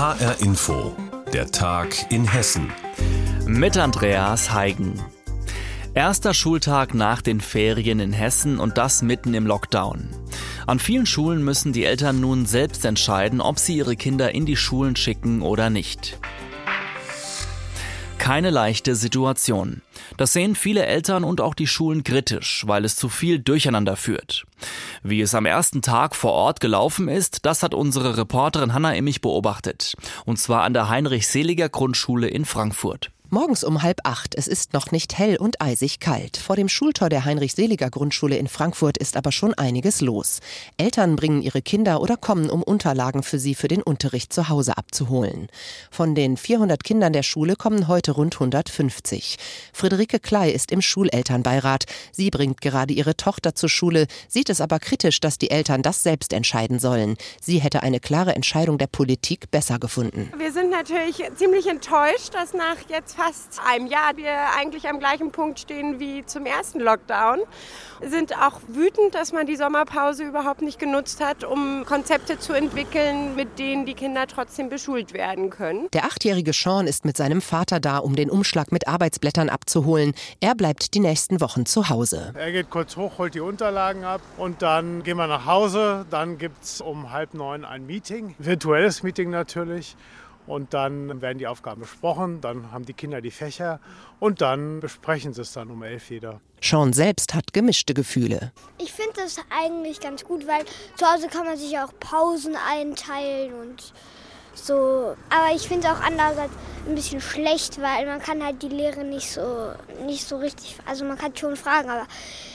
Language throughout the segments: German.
HR Info, der Tag in Hessen. Mit Andreas Heigen. Erster Schultag nach den Ferien in Hessen und das mitten im Lockdown. An vielen Schulen müssen die Eltern nun selbst entscheiden, ob sie ihre Kinder in die Schulen schicken oder nicht. Keine leichte Situation. Das sehen viele Eltern und auch die Schulen kritisch, weil es zu viel Durcheinander führt. Wie es am ersten Tag vor Ort gelaufen ist, das hat unsere Reporterin Hanna Immich beobachtet. Und zwar an der Heinrich-Seliger Grundschule in Frankfurt. Morgens um halb acht. Es ist noch nicht hell und eisig kalt. Vor dem Schultor der Heinrich-Seliger-Grundschule in Frankfurt ist aber schon einiges los. Eltern bringen ihre Kinder oder kommen, um Unterlagen für sie für den Unterricht zu Hause abzuholen. Von den 400 Kindern der Schule kommen heute rund 150. Friederike Klei ist im Schulelternbeirat. Sie bringt gerade ihre Tochter zur Schule, sieht es aber kritisch, dass die Eltern das selbst entscheiden sollen. Sie hätte eine klare Entscheidung der Politik besser gefunden. Wir sind natürlich ziemlich enttäuscht, dass nach jetzt fast einem Jahr wir eigentlich am gleichen Punkt stehen wie zum ersten Lockdown. Sind auch wütend, dass man die Sommerpause überhaupt nicht genutzt hat, um Konzepte zu entwickeln, mit denen die Kinder trotzdem beschult werden können. Der achtjährige Sean ist mit seinem Vater da, um den Umschlag mit Arbeitsblättern abzuholen. Er bleibt die nächsten Wochen zu Hause. Er geht kurz hoch, holt die Unterlagen ab und dann gehen wir nach Hause. Dann gibt es um halb neun ein Meeting, virtuelles Meeting natürlich. Und dann werden die Aufgaben besprochen, dann haben die Kinder die Fächer und dann besprechen sie es dann um elf wieder. Sean selbst hat gemischte Gefühle. Ich finde das eigentlich ganz gut, weil zu Hause kann man sich auch Pausen einteilen und so. Aber ich finde es auch andererseits ein bisschen schlecht, weil man kann halt die Lehre nicht so, nicht so richtig, also man kann schon fragen, aber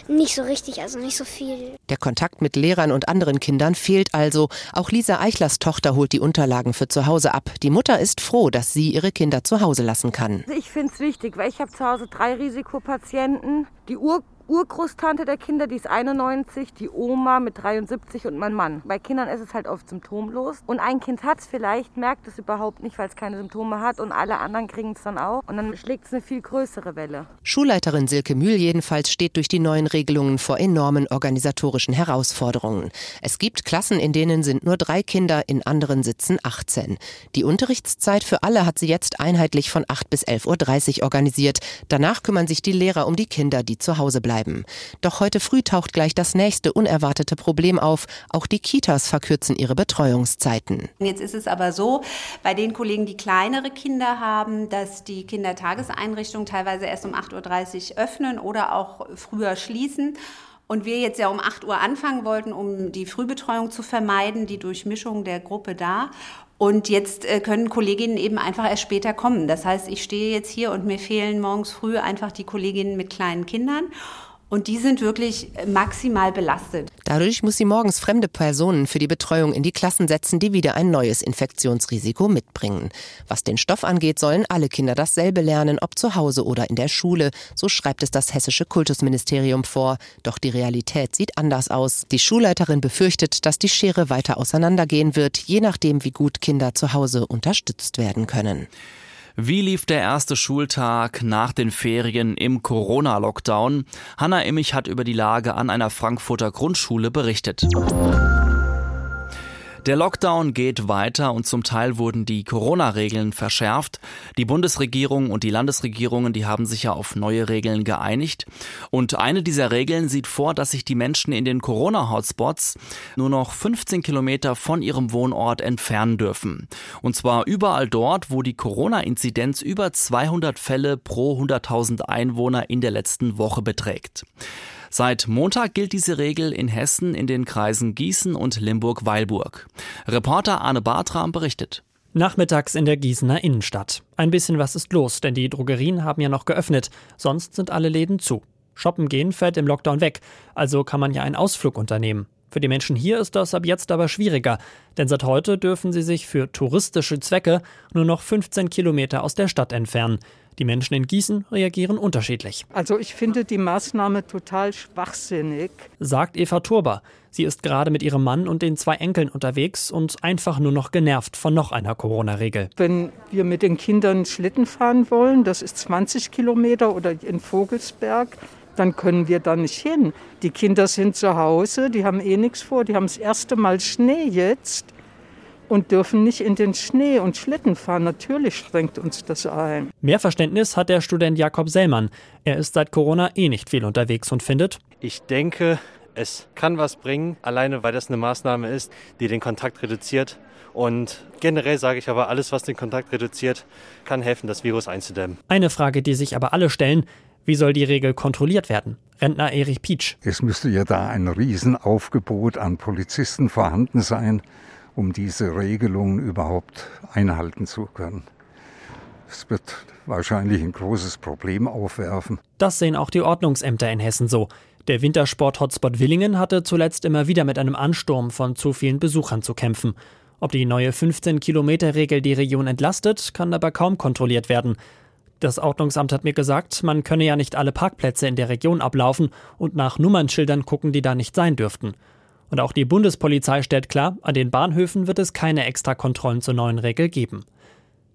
nicht so richtig, also nicht so viel. Der Kontakt mit Lehrern und anderen Kindern fehlt also. Auch Lisa Eichlers Tochter holt die Unterlagen für zu Hause ab. Die Mutter ist froh, dass sie ihre Kinder zu Hause lassen kann. Ich finde es wichtig, weil ich habe zu Hause drei Risikopatienten. Die Ur Urgroßtante der Kinder, die ist 91, die Oma mit 73 und mein Mann. Bei Kindern ist es halt oft symptomlos. Und ein Kind hat es vielleicht, merkt es überhaupt nicht, weil es keine Symptome hat und alle anderen kriegen es dann auch. Und dann schlägt es eine viel größere Welle. Schulleiterin Silke Mühl jedenfalls steht durch die neuen Regelungen vor enormen organisatorischen Herausforderungen. Es gibt Klassen, in denen sind nur drei Kinder, in anderen sitzen 18. Die Unterrichtszeit für alle hat sie jetzt einheitlich von 8 bis 11.30 Uhr organisiert. Danach kümmern sich die Lehrer um die Kinder, die zu Hause bleiben bleiben. Doch heute früh taucht gleich das nächste unerwartete Problem auf. Auch die Kitas verkürzen ihre Betreuungszeiten. Jetzt ist es aber so, bei den Kollegen, die kleinere Kinder haben, dass die Kindertageseinrichtungen teilweise erst um 8.30 Uhr öffnen oder auch früher schließen. Und wir jetzt ja um 8 Uhr anfangen wollten, um die Frühbetreuung zu vermeiden, die Durchmischung der Gruppe da. Und jetzt äh, können Kolleginnen eben einfach erst später kommen. Das heißt, ich stehe jetzt hier und mir fehlen morgens früh einfach die Kolleginnen mit kleinen Kindern. Und die sind wirklich maximal belastet. Dadurch muss sie morgens fremde Personen für die Betreuung in die Klassen setzen, die wieder ein neues Infektionsrisiko mitbringen. Was den Stoff angeht, sollen alle Kinder dasselbe lernen, ob zu Hause oder in der Schule. So schreibt es das hessische Kultusministerium vor. Doch die Realität sieht anders aus. Die Schulleiterin befürchtet, dass die Schere weiter auseinandergehen wird, je nachdem, wie gut Kinder zu Hause unterstützt werden können. Wie lief der erste Schultag nach den Ferien im Corona-Lockdown? Hanna Immich hat über die Lage an einer Frankfurter Grundschule berichtet. Der Lockdown geht weiter und zum Teil wurden die Corona-Regeln verschärft. Die Bundesregierung und die Landesregierungen, die haben sich ja auf neue Regeln geeinigt. Und eine dieser Regeln sieht vor, dass sich die Menschen in den Corona-Hotspots nur noch 15 Kilometer von ihrem Wohnort entfernen dürfen. Und zwar überall dort, wo die Corona-Inzidenz über 200 Fälle pro 100.000 Einwohner in der letzten Woche beträgt. Seit Montag gilt diese Regel in Hessen in den Kreisen Gießen und Limburg-Weilburg. Reporter Arne Bartram berichtet. Nachmittags in der Gießener Innenstadt. Ein bisschen was ist los, denn die Drogerien haben ja noch geöffnet, sonst sind alle Läden zu. Shoppen gehen fällt im Lockdown weg, also kann man ja einen Ausflug unternehmen. Für die Menschen hier ist das ab jetzt aber schwieriger, denn seit heute dürfen sie sich für touristische Zwecke nur noch 15 Kilometer aus der Stadt entfernen. Die Menschen in Gießen reagieren unterschiedlich. Also ich finde die Maßnahme total schwachsinnig, sagt Eva Turber. Sie ist gerade mit ihrem Mann und den zwei Enkeln unterwegs und einfach nur noch genervt von noch einer Corona-Regel. Wenn wir mit den Kindern Schlitten fahren wollen, das ist 20 Kilometer oder in Vogelsberg, dann können wir da nicht hin. Die Kinder sind zu Hause, die haben eh nichts vor, die haben das erste Mal Schnee jetzt. Und dürfen nicht in den Schnee und Schlitten fahren. Natürlich schränkt uns das ein. Mehr Verständnis hat der Student Jakob Sellmann. Er ist seit Corona eh nicht viel unterwegs und findet, ich denke, es kann was bringen, alleine weil das eine Maßnahme ist, die den Kontakt reduziert. Und generell sage ich aber, alles, was den Kontakt reduziert, kann helfen, das Virus einzudämmen. Eine Frage, die sich aber alle stellen, wie soll die Regel kontrolliert werden? Rentner Erich Pietsch. Es müsste ja da ein Riesenaufgebot an Polizisten vorhanden sein, um diese Regelungen überhaupt einhalten zu können. Es wird wahrscheinlich ein großes Problem aufwerfen. Das sehen auch die Ordnungsämter in Hessen so. Der Wintersport-Hotspot Willingen hatte zuletzt immer wieder mit einem Ansturm von zu vielen Besuchern zu kämpfen. Ob die neue 15-Kilometer-Regel die Region entlastet, kann aber kaum kontrolliert werden. Das Ordnungsamt hat mir gesagt, man könne ja nicht alle Parkplätze in der Region ablaufen und nach Nummernschildern gucken, die da nicht sein dürften. Und auch die Bundespolizei stellt klar, an den Bahnhöfen wird es keine Extrakontrollen zur neuen Regel geben.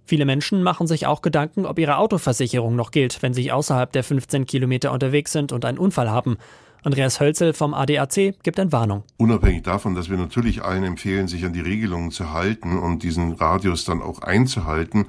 Viele Menschen machen sich auch Gedanken, ob ihre Autoversicherung noch gilt, wenn sie außerhalb der 15 Kilometer unterwegs sind und einen Unfall haben. Andreas Hölzel vom ADAC gibt eine Warnung. Unabhängig davon, dass wir natürlich allen empfehlen, sich an die Regelungen zu halten und diesen Radius dann auch einzuhalten,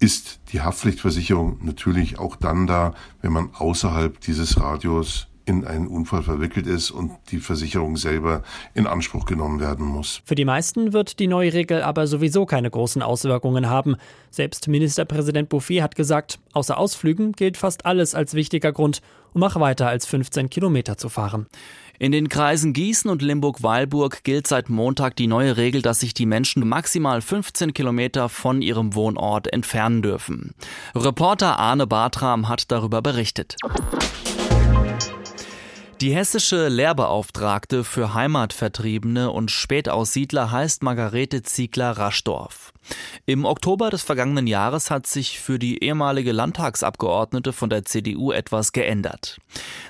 ist die Haftpflichtversicherung natürlich auch dann da, wenn man außerhalb dieses Radius in einen Unfall verwickelt ist und die Versicherung selber in Anspruch genommen werden muss. Für die meisten wird die neue Regel aber sowieso keine großen Auswirkungen haben. Selbst Ministerpräsident Bouffier hat gesagt, außer Ausflügen gilt fast alles als wichtiger Grund, um auch weiter als 15 Kilometer zu fahren. In den Kreisen Gießen und Limburg-Weilburg gilt seit Montag die neue Regel, dass sich die Menschen maximal 15 Kilometer von ihrem Wohnort entfernen dürfen. Reporter Arne Bartram hat darüber berichtet. Die hessische Lehrbeauftragte für Heimatvertriebene und Spätaussiedler heißt Margarete Ziegler-Raschdorf. Im Oktober des vergangenen Jahres hat sich für die ehemalige Landtagsabgeordnete von der CDU etwas geändert.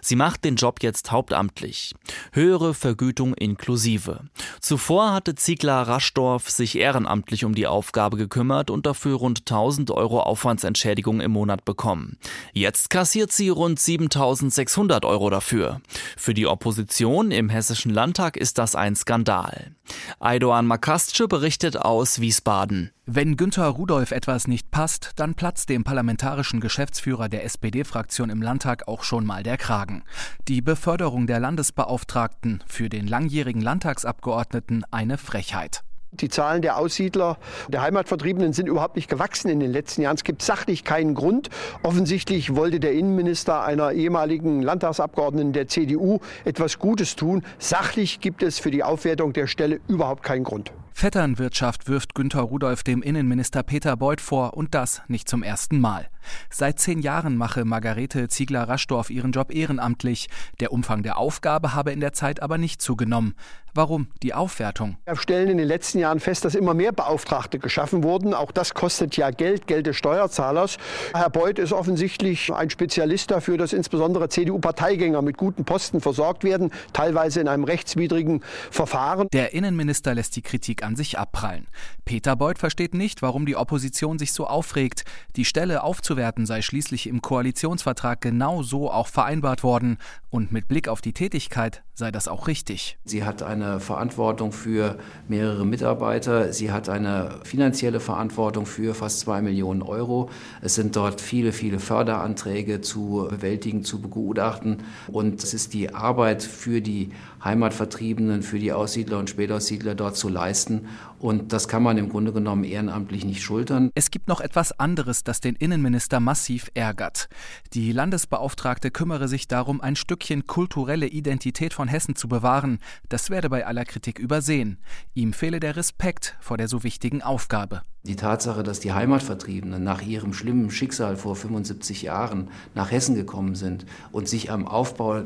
Sie macht den Job jetzt hauptamtlich. Höhere Vergütung inklusive. Zuvor hatte Ziegler Raschdorf sich ehrenamtlich um die Aufgabe gekümmert und dafür rund 1000 Euro Aufwandsentschädigung im Monat bekommen. Jetzt kassiert sie rund 7600 Euro dafür. Für die Opposition im Hessischen Landtag ist das ein Skandal. Aydoğan Makasce berichtet aus Wiesbaden. Wenn Günther Rudolph etwas nicht passt, dann platzt dem parlamentarischen Geschäftsführer der SPD-Fraktion im Landtag auch schon mal der Kragen. Die Beförderung der Landesbeauftragten für den langjährigen Landtagsabgeordneten eine Frechheit. Die Zahlen der Aussiedler, der Heimatvertriebenen sind überhaupt nicht gewachsen in den letzten Jahren. Es gibt sachlich keinen Grund. Offensichtlich wollte der Innenminister einer ehemaligen Landtagsabgeordneten der CDU etwas Gutes tun. Sachlich gibt es für die Aufwertung der Stelle überhaupt keinen Grund. Vetternwirtschaft wirft Günter Rudolph dem Innenminister Peter Beuth vor und das nicht zum ersten Mal. Seit zehn Jahren mache Margarete Ziegler-Raschdorf ihren Job ehrenamtlich. Der Umfang der Aufgabe habe in der Zeit aber nicht zugenommen. Warum die Aufwertung? Wir stellen in den letzten Jahren fest, dass immer mehr Beauftragte geschaffen wurden. Auch das kostet ja Geld, Geld des Steuerzahlers. Herr Beuth ist offensichtlich ein Spezialist dafür, dass insbesondere CDU-Parteigänger mit guten Posten versorgt werden, teilweise in einem rechtswidrigen Verfahren. Der Innenminister lässt die Kritik an sich abprallen. Peter Beuth versteht nicht, warum die Opposition sich so aufregt. Die Stelle aufzuwerten sei schließlich im Koalitionsvertrag genau so auch vereinbart worden. Und mit Blick auf die Tätigkeit sei das auch richtig. Sie hat eine Verantwortung für mehrere Mitarbeiter. Sie hat eine finanzielle Verantwortung für fast zwei Millionen Euro. Es sind dort viele, viele Förderanträge zu bewältigen, zu begutachten. Und es ist die Arbeit für die Heimatvertriebenen, für die Aussiedler und Spätaussiedler dort zu leisten. Und das kann man im Grunde genommen ehrenamtlich nicht schultern. Es gibt noch etwas anderes, das den Innenminister massiv ärgert. Die Landesbeauftragte kümmere sich darum, ein Stückchen kulturelle Identität von Hessen zu bewahren. Das werde bei aller Kritik übersehen. Ihm fehle der Respekt vor der so wichtigen Aufgabe. Die Tatsache, dass die Heimatvertriebenen nach ihrem schlimmen Schicksal vor 75 Jahren nach Hessen gekommen sind und sich am Aufbau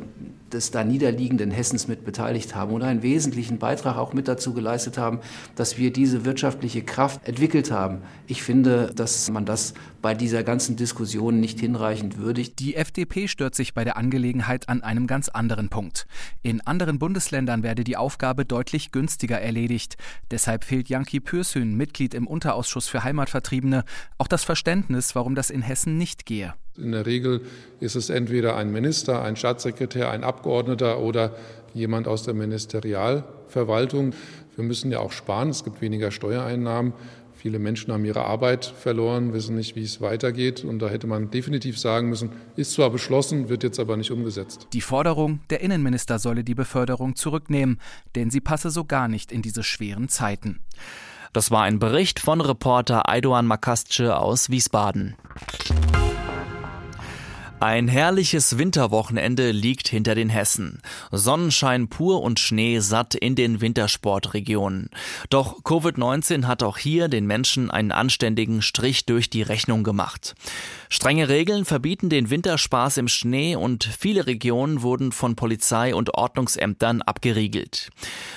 des da niederliegenden Hessens mit beteiligt haben und einen wesentlichen Beitrag auch mit dazu geleistet haben, dass wir diese wirtschaftliche Kraft entwickelt haben. Ich finde, dass man das bei dieser ganzen Diskussion nicht hinreichend würdigt. Die FDP stört sich bei der Angelegenheit an einem ganz anderen Punkt. In anderen Bundesländern werde die Aufgabe deutlich günstiger erledigt. Deshalb fehlt Janki Pürsün, Mitglied im Unterausschuss für Heimatvertriebene, auch das Verständnis, warum das in Hessen nicht gehe. In der Regel ist es entweder ein Minister, ein Staatssekretär, ein Abgeordneter oder jemand aus der Ministerialverwaltung. Wir müssen ja auch sparen, es gibt weniger Steuereinnahmen. Viele Menschen haben ihre Arbeit verloren, wissen nicht, wie es weitergeht. Und da hätte man definitiv sagen müssen, ist zwar beschlossen, wird jetzt aber nicht umgesetzt. Die Forderung, der Innenminister solle die Beförderung zurücknehmen, denn sie passe so gar nicht in diese schweren Zeiten. Das war ein Bericht von Reporter Eidoan Makasce aus Wiesbaden. Ein herrliches Winterwochenende liegt hinter den Hessen. Sonnenschein pur und Schnee satt in den Wintersportregionen. Doch Covid-19 hat auch hier den Menschen einen anständigen Strich durch die Rechnung gemacht. Strenge Regeln verbieten den Winterspaß im Schnee und viele Regionen wurden von Polizei und Ordnungsämtern abgeriegelt.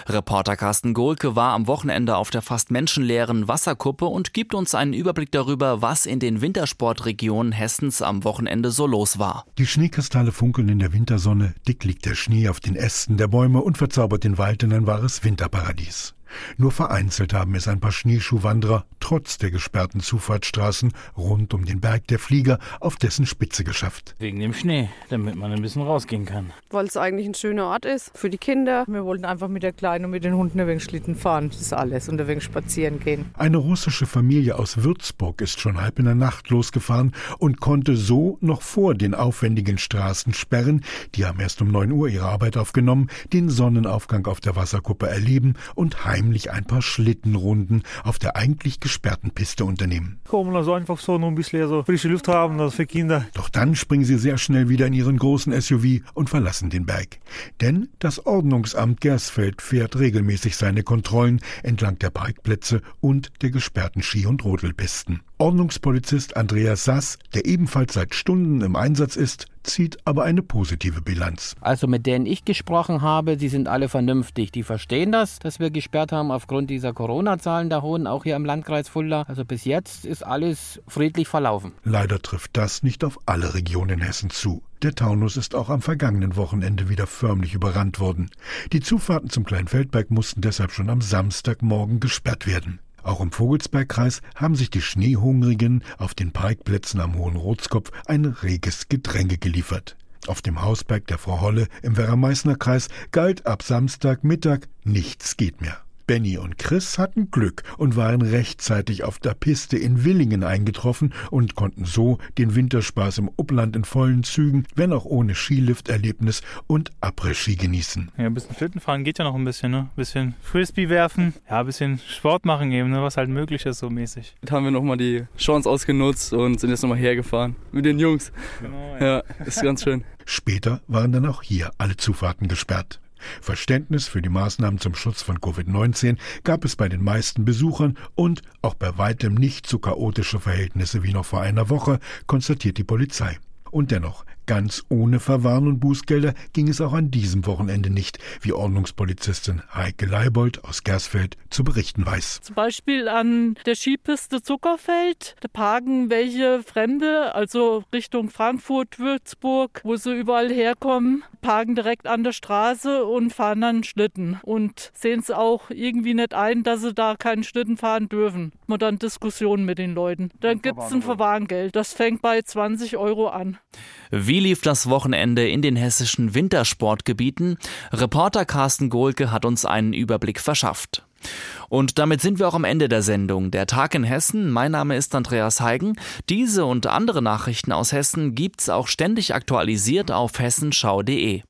Reporter Carsten Gohlke war am Wochenende auf der fast menschenleeren Wasserkuppe und gibt uns einen Überblick darüber, was in den Wintersportregionen Hessens am Wochenende so los war. Die Schneekristalle funkeln in der Wintersonne, dick liegt der Schnee auf den Ästen der Bäume und verzaubert den Wald in ein wahres Winterparadies. Nur vereinzelt haben es ein paar Schneeschuhwanderer trotz der gesperrten Zufahrtsstraßen rund um den Berg der Flieger auf dessen Spitze geschafft. Wegen dem Schnee, damit man ein bisschen rausgehen kann. Weil es eigentlich ein schöner Ort ist für die Kinder. Wir wollten einfach mit der Kleinen und mit den Hunden ein wenig Schlitten fahren. Das ist alles. Und ein wenig spazieren gehen. Eine russische Familie aus Würzburg ist schon halb in der Nacht losgefahren und konnte so noch vor den aufwendigen Straßensperren, die haben erst um 9 Uhr ihre Arbeit aufgenommen, den Sonnenaufgang auf der Wasserkuppe erleben und heim heimlich ein paar Schlittenrunden auf der eigentlich gesperrten Piste unternehmen. Kommen also einfach so nur ein bisschen so frische Luft haben, das für Kinder. Doch dann springen sie sehr schnell wieder in ihren großen SUV und verlassen den Berg. Denn das Ordnungsamt Gersfeld fährt regelmäßig seine Kontrollen entlang der Parkplätze und der gesperrten Ski- und Rodelpisten. Ordnungspolizist Andreas Sass, der ebenfalls seit Stunden im Einsatz ist, zieht aber eine positive Bilanz. Also mit denen ich gesprochen habe, die sind alle vernünftig. Die verstehen das, dass wir gesperrt haben aufgrund dieser Corona-Zahlen der hohen, auch hier im Landkreis Fulda. Also bis jetzt ist alles friedlich verlaufen. Leider trifft das nicht auf alle Regionen Hessen zu. Der Taunus ist auch am vergangenen Wochenende wieder förmlich überrannt worden. Die Zufahrten zum Kleinfeldberg mussten deshalb schon am Samstagmorgen gesperrt werden. Auch im Vogelsbergkreis haben sich die Schneehungrigen auf den Parkplätzen am Hohen Rotskopf ein reges Gedränge geliefert. Auf dem Hausberg der Frau Holle im Werra-Meißner-Kreis galt ab Samstagmittag nichts geht mehr. Benny und Chris hatten Glück und waren rechtzeitig auf der Piste in Willingen eingetroffen und konnten so den Winterspaß im Upland in vollen Zügen, wenn auch ohne Skilifterlebnis und Après-Ski genießen. Ja, ein bisschen Schlitten fahren geht ja noch ein bisschen, ne? Ein bisschen Frisbee werfen, ja, ein bisschen Sport machen eben, ne? was halt möglich ist so mäßig. Jetzt haben wir nochmal die Chance ausgenutzt und sind jetzt nochmal hergefahren mit den Jungs. Genau, ja. ja, ist ganz schön. Später waren dann auch hier alle Zufahrten gesperrt. Verständnis für die Maßnahmen zum Schutz von Covid-19 gab es bei den meisten Besuchern und auch bei weitem nicht so chaotische Verhältnisse wie noch vor einer Woche, konstatiert die Polizei. Und dennoch, Ganz ohne Verwarn und Bußgelder ging es auch an diesem Wochenende nicht, wie Ordnungspolizistin Heike Leibold aus Gersfeld zu berichten weiß. Zum Beispiel an der Skipiste Zuckerfeld. Da parken welche Fremde, also Richtung Frankfurt, Würzburg, wo sie überall herkommen, parken direkt an der Straße und fahren dann Schlitten. Und sehen es auch irgendwie nicht ein, dass sie da keinen Schlitten fahren dürfen. Man dann Diskussionen mit den Leuten. Dann gibt es ein Verwarngeld. Das fängt bei 20 Euro an. Wie lief das Wochenende in den hessischen Wintersportgebieten? Reporter Carsten Gohlke hat uns einen Überblick verschafft. Und damit sind wir auch am Ende der Sendung. Der Tag in Hessen. Mein Name ist Andreas Heigen. Diese und andere Nachrichten aus Hessen gibt's auch ständig aktualisiert auf hessenschau.de.